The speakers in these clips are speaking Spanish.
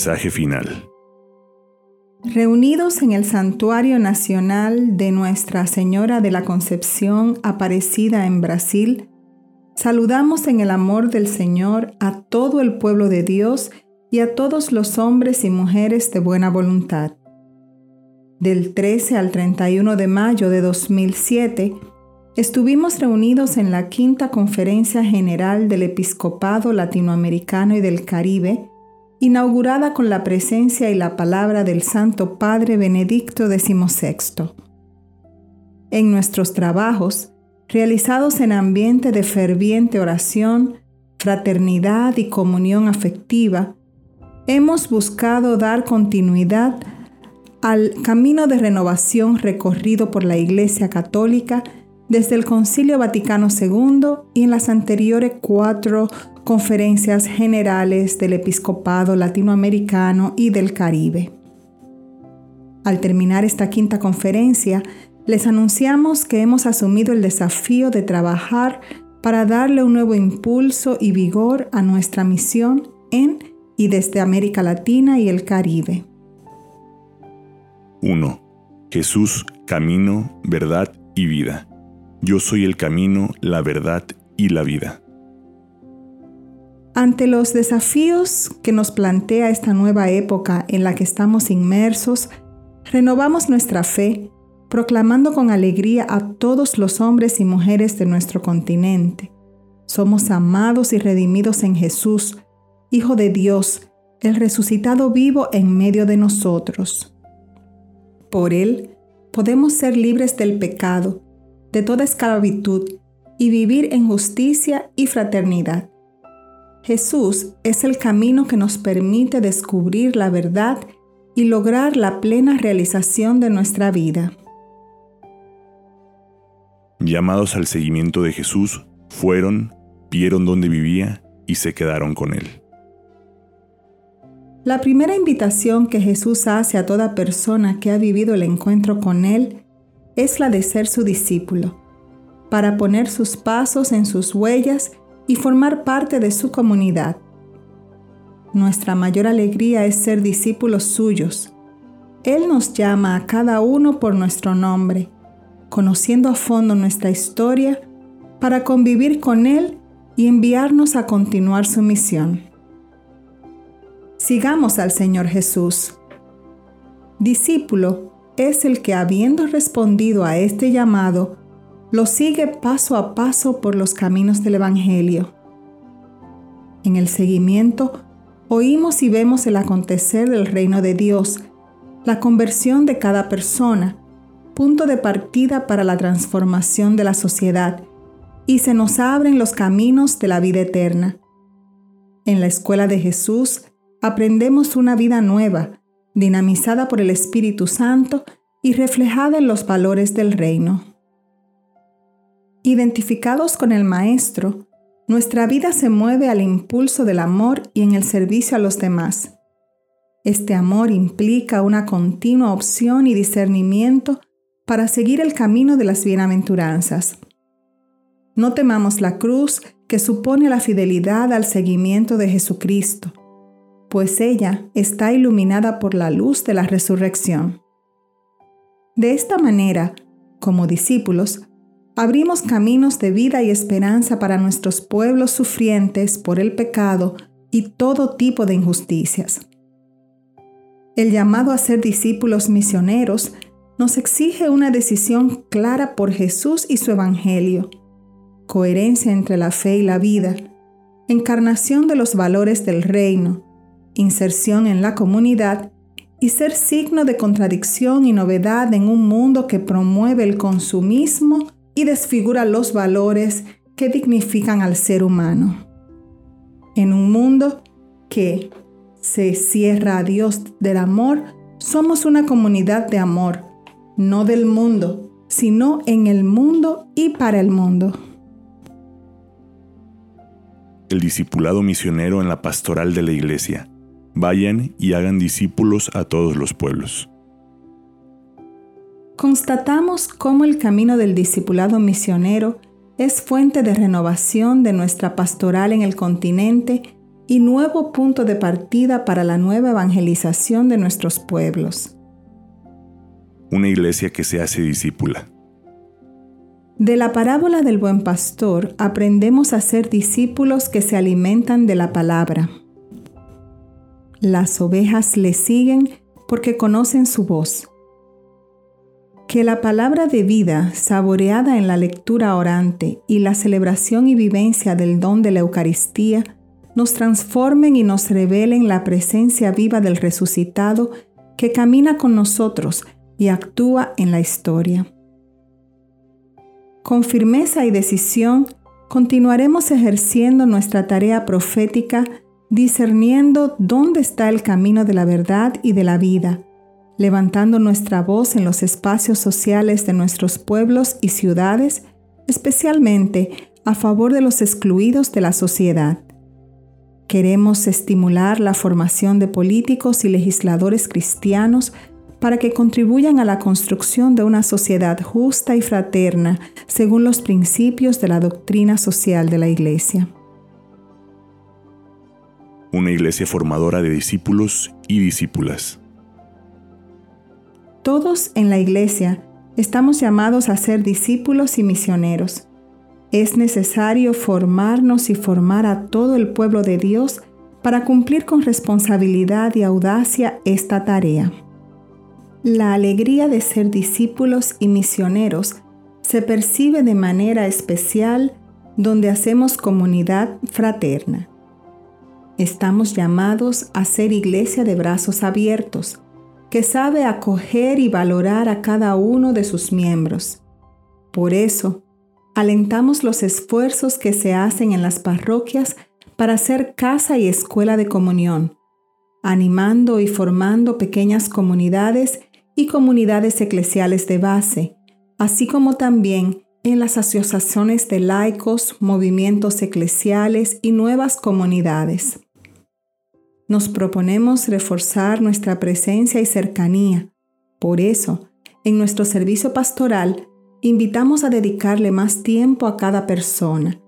Mensaje final. Reunidos en el Santuario Nacional de Nuestra Señora de la Concepción aparecida en Brasil, saludamos en el amor del Señor a todo el pueblo de Dios y a todos los hombres y mujeres de buena voluntad. Del 13 al 31 de mayo de 2007, estuvimos reunidos en la quinta conferencia general del Episcopado Latinoamericano y del Caribe, inaugurada con la presencia y la palabra del Santo Padre Benedicto XVI. En nuestros trabajos, realizados en ambiente de ferviente oración, fraternidad y comunión afectiva, hemos buscado dar continuidad al camino de renovación recorrido por la Iglesia Católica desde el Concilio Vaticano II y en las anteriores cuatro conferencias generales del Episcopado Latinoamericano y del Caribe. Al terminar esta quinta conferencia, les anunciamos que hemos asumido el desafío de trabajar para darle un nuevo impulso y vigor a nuestra misión en y desde América Latina y el Caribe. 1. Jesús, camino, verdad y vida. Yo soy el camino, la verdad y la vida. Ante los desafíos que nos plantea esta nueva época en la que estamos inmersos, renovamos nuestra fe, proclamando con alegría a todos los hombres y mujeres de nuestro continente. Somos amados y redimidos en Jesús, Hijo de Dios, el resucitado vivo en medio de nosotros. Por Él podemos ser libres del pecado, de toda esclavitud y vivir en justicia y fraternidad. Jesús es el camino que nos permite descubrir la verdad y lograr la plena realización de nuestra vida. Llamados al seguimiento de Jesús, fueron, vieron dónde vivía y se quedaron con él. La primera invitación que Jesús hace a toda persona que ha vivido el encuentro con Él es la de ser su discípulo, para poner sus pasos en sus huellas y formar parte de su comunidad. Nuestra mayor alegría es ser discípulos suyos. Él nos llama a cada uno por nuestro nombre, conociendo a fondo nuestra historia para convivir con Él y enviarnos a continuar su misión. Sigamos al Señor Jesús. Discípulo es el que habiendo respondido a este llamado, lo sigue paso a paso por los caminos del Evangelio. En el seguimiento, oímos y vemos el acontecer del reino de Dios, la conversión de cada persona, punto de partida para la transformación de la sociedad, y se nos abren los caminos de la vida eterna. En la escuela de Jesús, aprendemos una vida nueva, dinamizada por el Espíritu Santo y reflejada en los valores del reino. Identificados con el Maestro, nuestra vida se mueve al impulso del amor y en el servicio a los demás. Este amor implica una continua opción y discernimiento para seguir el camino de las bienaventuranzas. No temamos la cruz que supone la fidelidad al seguimiento de Jesucristo pues ella está iluminada por la luz de la resurrección. De esta manera, como discípulos, abrimos caminos de vida y esperanza para nuestros pueblos sufrientes por el pecado y todo tipo de injusticias. El llamado a ser discípulos misioneros nos exige una decisión clara por Jesús y su Evangelio, coherencia entre la fe y la vida, encarnación de los valores del reino, inserción en la comunidad y ser signo de contradicción y novedad en un mundo que promueve el consumismo y desfigura los valores que dignifican al ser humano. En un mundo que se cierra a Dios del amor, somos una comunidad de amor, no del mundo, sino en el mundo y para el mundo. El discipulado misionero en la pastoral de la iglesia Vayan y hagan discípulos a todos los pueblos. Constatamos cómo el camino del discipulado misionero es fuente de renovación de nuestra pastoral en el continente y nuevo punto de partida para la nueva evangelización de nuestros pueblos. Una iglesia que se hace discípula. De la parábola del buen pastor aprendemos a ser discípulos que se alimentan de la palabra. Las ovejas le siguen porque conocen su voz. Que la palabra de vida, saboreada en la lectura orante y la celebración y vivencia del don de la Eucaristía, nos transformen y nos revelen la presencia viva del resucitado que camina con nosotros y actúa en la historia. Con firmeza y decisión, continuaremos ejerciendo nuestra tarea profética discerniendo dónde está el camino de la verdad y de la vida, levantando nuestra voz en los espacios sociales de nuestros pueblos y ciudades, especialmente a favor de los excluidos de la sociedad. Queremos estimular la formación de políticos y legisladores cristianos para que contribuyan a la construcción de una sociedad justa y fraterna según los principios de la doctrina social de la Iglesia. Una iglesia formadora de discípulos y discípulas. Todos en la Iglesia estamos llamados a ser discípulos y misioneros es necesario formarnos y formar a todo el pueblo de Dios para cumplir con responsabilidad y audacia esta tarea. La alegría de ser discípulos y misioneros se percibe de manera especial donde hacemos comunidad fraterna. Estamos llamados a ser iglesia de brazos abiertos, que sabe acoger y valorar a cada uno de sus miembros. Por eso, alentamos los esfuerzos que se hacen en las parroquias para hacer casa y escuela de comunión, animando y formando pequeñas comunidades y comunidades eclesiales de base, así como también en las asociaciones de laicos, movimientos eclesiales y nuevas comunidades. Nos proponemos reforzar nuestra presencia y cercanía. Por eso, en nuestro servicio pastoral invitamos a dedicarle más tiempo a cada persona,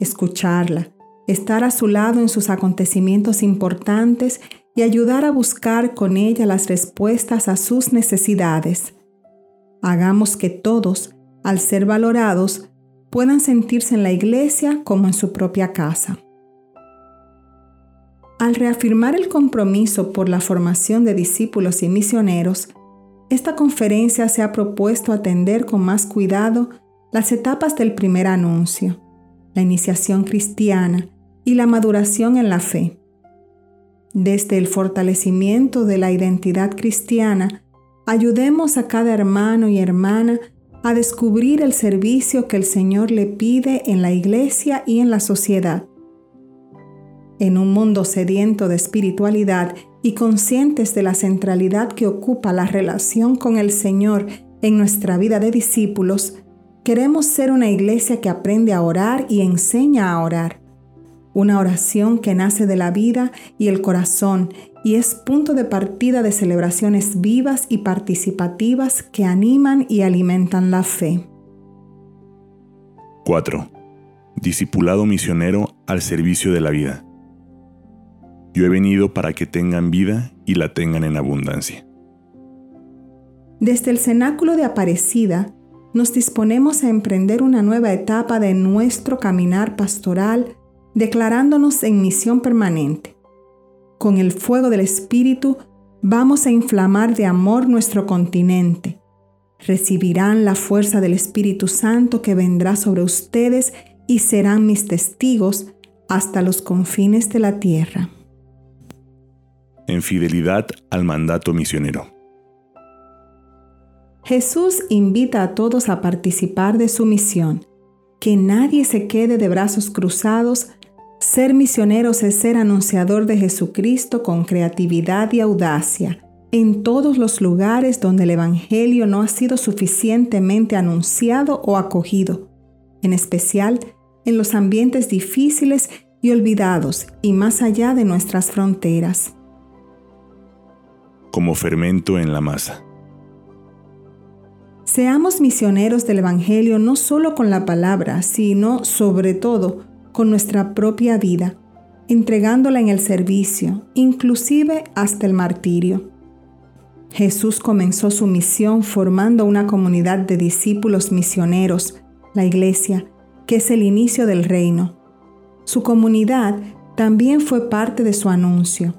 escucharla, estar a su lado en sus acontecimientos importantes y ayudar a buscar con ella las respuestas a sus necesidades. Hagamos que todos, al ser valorados, puedan sentirse en la iglesia como en su propia casa. Al reafirmar el compromiso por la formación de discípulos y misioneros, esta conferencia se ha propuesto atender con más cuidado las etapas del primer anuncio, la iniciación cristiana y la maduración en la fe. Desde el fortalecimiento de la identidad cristiana, ayudemos a cada hermano y hermana a descubrir el servicio que el Señor le pide en la iglesia y en la sociedad. En un mundo sediento de espiritualidad y conscientes de la centralidad que ocupa la relación con el Señor en nuestra vida de discípulos, queremos ser una iglesia que aprende a orar y enseña a orar. Una oración que nace de la vida y el corazón y es punto de partida de celebraciones vivas y participativas que animan y alimentan la fe. 4. Discipulado misionero al servicio de la vida. Yo he venido para que tengan vida y la tengan en abundancia. Desde el cenáculo de Aparecida, nos disponemos a emprender una nueva etapa de nuestro caminar pastoral, declarándonos en misión permanente. Con el fuego del Espíritu vamos a inflamar de amor nuestro continente. Recibirán la fuerza del Espíritu Santo que vendrá sobre ustedes y serán mis testigos hasta los confines de la tierra en fidelidad al mandato misionero. Jesús invita a todos a participar de su misión. Que nadie se quede de brazos cruzados. Ser misioneros es ser anunciador de Jesucristo con creatividad y audacia en todos los lugares donde el Evangelio no ha sido suficientemente anunciado o acogido, en especial en los ambientes difíciles y olvidados y más allá de nuestras fronteras como fermento en la masa. Seamos misioneros del Evangelio no solo con la palabra, sino sobre todo con nuestra propia vida, entregándola en el servicio, inclusive hasta el martirio. Jesús comenzó su misión formando una comunidad de discípulos misioneros, la iglesia, que es el inicio del reino. Su comunidad también fue parte de su anuncio.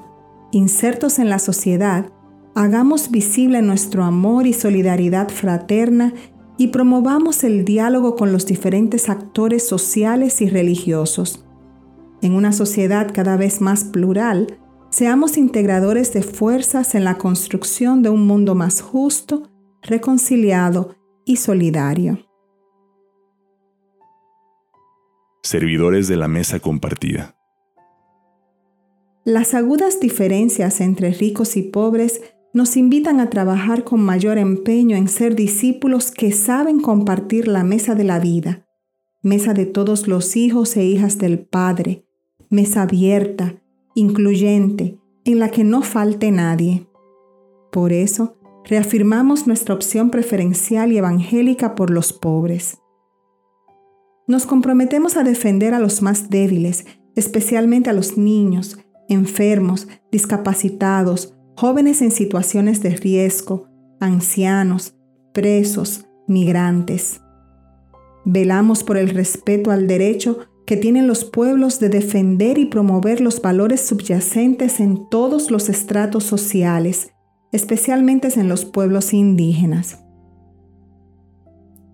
Insertos en la sociedad, hagamos visible nuestro amor y solidaridad fraterna y promovamos el diálogo con los diferentes actores sociales y religiosos. En una sociedad cada vez más plural, seamos integradores de fuerzas en la construcción de un mundo más justo, reconciliado y solidario. Servidores de la mesa compartida. Las agudas diferencias entre ricos y pobres nos invitan a trabajar con mayor empeño en ser discípulos que saben compartir la mesa de la vida, mesa de todos los hijos e hijas del Padre, mesa abierta, incluyente, en la que no falte nadie. Por eso, reafirmamos nuestra opción preferencial y evangélica por los pobres. Nos comprometemos a defender a los más débiles, especialmente a los niños, enfermos, discapacitados, jóvenes en situaciones de riesgo, ancianos, presos, migrantes. Velamos por el respeto al derecho que tienen los pueblos de defender y promover los valores subyacentes en todos los estratos sociales, especialmente en los pueblos indígenas.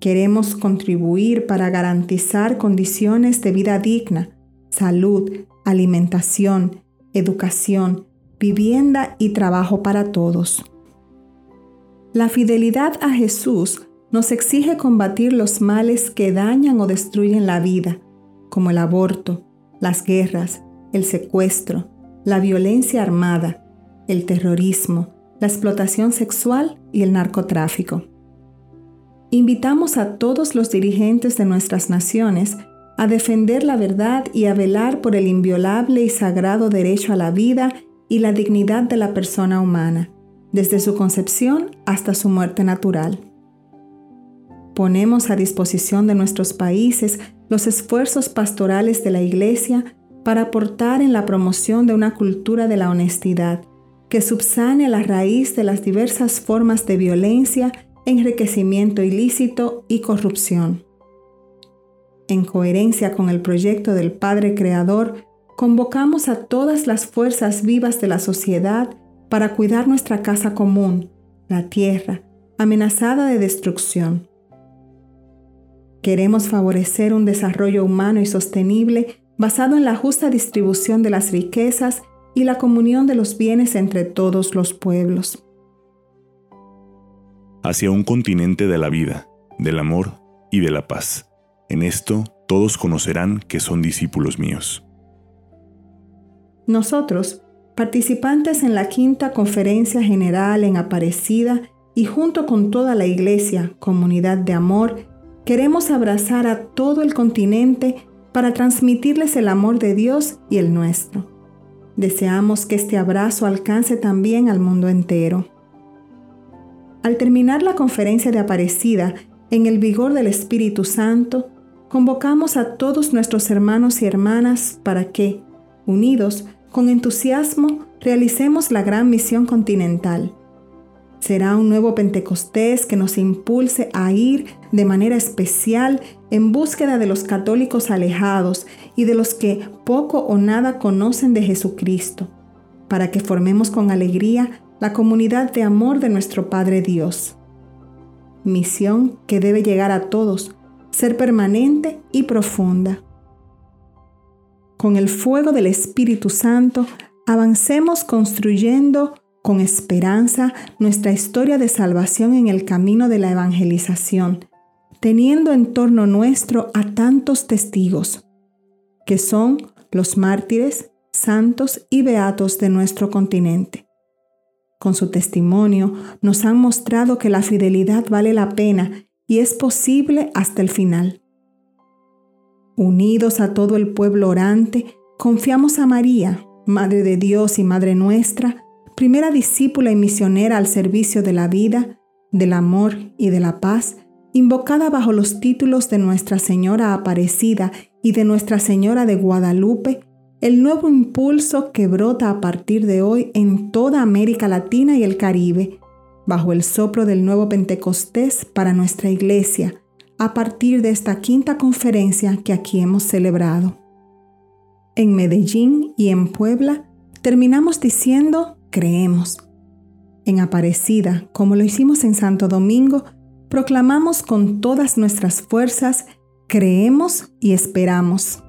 Queremos contribuir para garantizar condiciones de vida digna, salud, alimentación, educación, vivienda y trabajo para todos. La fidelidad a Jesús nos exige combatir los males que dañan o destruyen la vida, como el aborto, las guerras, el secuestro, la violencia armada, el terrorismo, la explotación sexual y el narcotráfico. Invitamos a todos los dirigentes de nuestras naciones a defender la verdad y a velar por el inviolable y sagrado derecho a la vida y la dignidad de la persona humana, desde su concepción hasta su muerte natural. Ponemos a disposición de nuestros países los esfuerzos pastorales de la Iglesia para aportar en la promoción de una cultura de la honestidad que subsane la raíz de las diversas formas de violencia, enriquecimiento ilícito y corrupción. En coherencia con el proyecto del Padre Creador, convocamos a todas las fuerzas vivas de la sociedad para cuidar nuestra casa común, la tierra, amenazada de destrucción. Queremos favorecer un desarrollo humano y sostenible basado en la justa distribución de las riquezas y la comunión de los bienes entre todos los pueblos. Hacia un continente de la vida, del amor y de la paz. En esto todos conocerán que son discípulos míos. Nosotros, participantes en la quinta conferencia general en Aparecida y junto con toda la iglesia, comunidad de amor, queremos abrazar a todo el continente para transmitirles el amor de Dios y el nuestro. Deseamos que este abrazo alcance también al mundo entero. Al terminar la conferencia de Aparecida, en el vigor del Espíritu Santo, convocamos a todos nuestros hermanos y hermanas para que, unidos, con entusiasmo, realicemos la gran misión continental. Será un nuevo Pentecostés que nos impulse a ir de manera especial en búsqueda de los católicos alejados y de los que poco o nada conocen de Jesucristo, para que formemos con alegría la comunidad de amor de nuestro Padre Dios. Misión que debe llegar a todos, ser permanente y profunda con el fuego del Espíritu Santo, avancemos construyendo con esperanza nuestra historia de salvación en el camino de la evangelización, teniendo en torno nuestro a tantos testigos, que son los mártires, santos y beatos de nuestro continente. Con su testimonio nos han mostrado que la fidelidad vale la pena y es posible hasta el final. Unidos a todo el pueblo orante, confiamos a María, Madre de Dios y Madre nuestra, primera discípula y misionera al servicio de la vida, del amor y de la paz, invocada bajo los títulos de Nuestra Señora Aparecida y de Nuestra Señora de Guadalupe, el nuevo impulso que brota a partir de hoy en toda América Latina y el Caribe, bajo el soplo del nuevo Pentecostés para nuestra iglesia, a partir de esta quinta conferencia que aquí hemos celebrado. En Medellín y en Puebla terminamos diciendo creemos. En Aparecida, como lo hicimos en Santo Domingo, proclamamos con todas nuestras fuerzas, creemos y esperamos.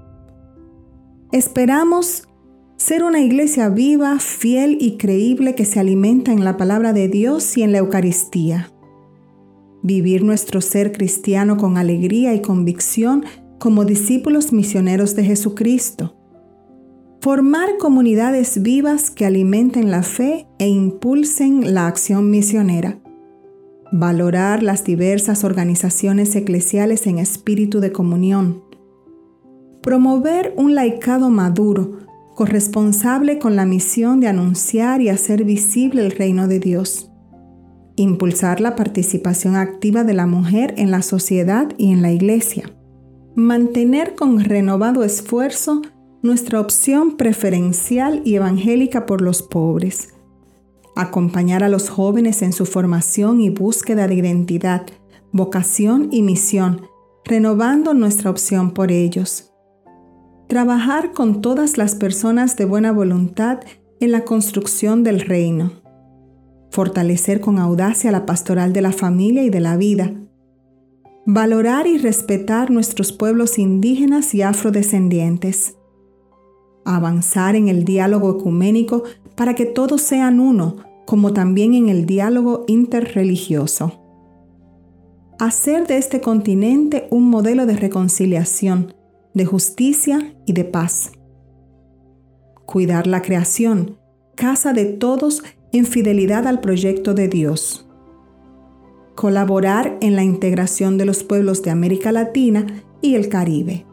Esperamos ser una iglesia viva, fiel y creíble que se alimenta en la palabra de Dios y en la Eucaristía. Vivir nuestro ser cristiano con alegría y convicción como discípulos misioneros de Jesucristo. Formar comunidades vivas que alimenten la fe e impulsen la acción misionera. Valorar las diversas organizaciones eclesiales en espíritu de comunión promover un laicado maduro, corresponsable con la misión de anunciar y hacer visible el reino de Dios. Impulsar la participación activa de la mujer en la sociedad y en la iglesia. Mantener con renovado esfuerzo nuestra opción preferencial y evangélica por los pobres. Acompañar a los jóvenes en su formación y búsqueda de identidad, vocación y misión, renovando nuestra opción por ellos trabajar con todas las personas de buena voluntad en la construcción del reino, fortalecer con audacia la pastoral de la familia y de la vida, valorar y respetar nuestros pueblos indígenas y afrodescendientes, avanzar en el diálogo ecuménico para que todos sean uno, como también en el diálogo interreligioso. Hacer de este continente un modelo de reconciliación, de justicia y de paz. Cuidar la creación, casa de todos en fidelidad al proyecto de Dios. Colaborar en la integración de los pueblos de América Latina y el Caribe.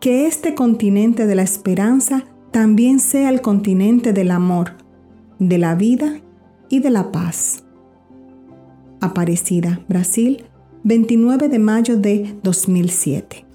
Que este continente de la esperanza también sea el continente del amor, de la vida y de la paz. Aparecida, Brasil, 29 de mayo de 2007.